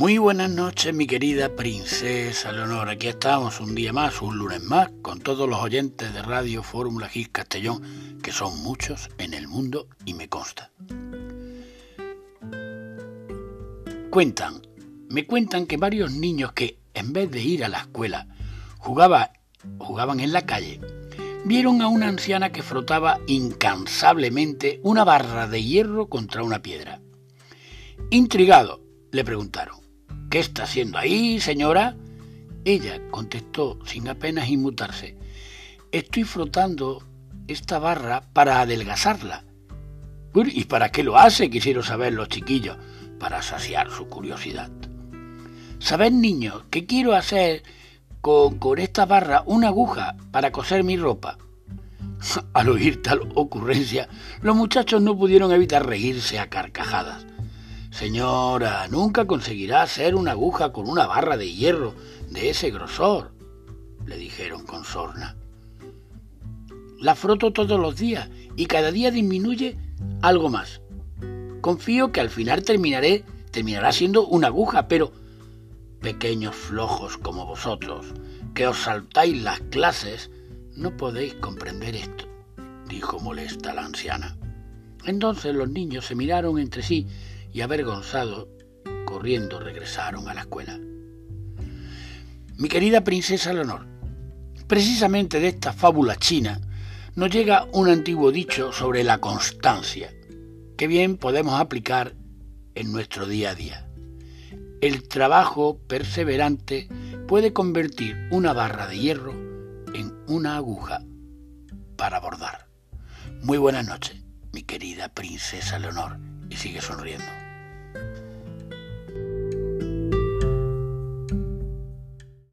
Muy buenas noches, mi querida princesa Leonor. Aquí estamos un día más, un lunes más, con todos los oyentes de Radio Fórmula Gis Castellón, que son muchos en el mundo y me consta. Cuentan, me cuentan que varios niños que, en vez de ir a la escuela, jugaba, jugaban en la calle, vieron a una anciana que frotaba incansablemente una barra de hierro contra una piedra. Intrigado, le preguntaron, ¿Qué está haciendo ahí, señora? Ella contestó sin apenas inmutarse, Estoy frotando esta barra para adelgazarla. ¿Y para qué lo hace? Quisieron saber los chiquillos, para saciar su curiosidad. ¿Sabed, niños, qué quiero hacer con, con esta barra una aguja para coser mi ropa? Al oír tal ocurrencia, los muchachos no pudieron evitar reírse a carcajadas. Señora, nunca conseguirá hacer una aguja con una barra de hierro de ese grosor, le dijeron con sorna. La froto todos los días y cada día disminuye algo más. Confío que al final terminaré, terminará siendo una aguja, pero pequeños flojos como vosotros, que os saltáis las clases, no podéis comprender esto, dijo molesta la anciana. Entonces los niños se miraron entre sí y avergonzados, corriendo regresaron a la escuela. Mi querida princesa Leonor, precisamente de esta fábula china nos llega un antiguo dicho sobre la constancia, que bien podemos aplicar en nuestro día a día. El trabajo perseverante puede convertir una barra de hierro en una aguja para bordar. Muy buenas noches, mi querida princesa Leonor, y sigue sonriendo.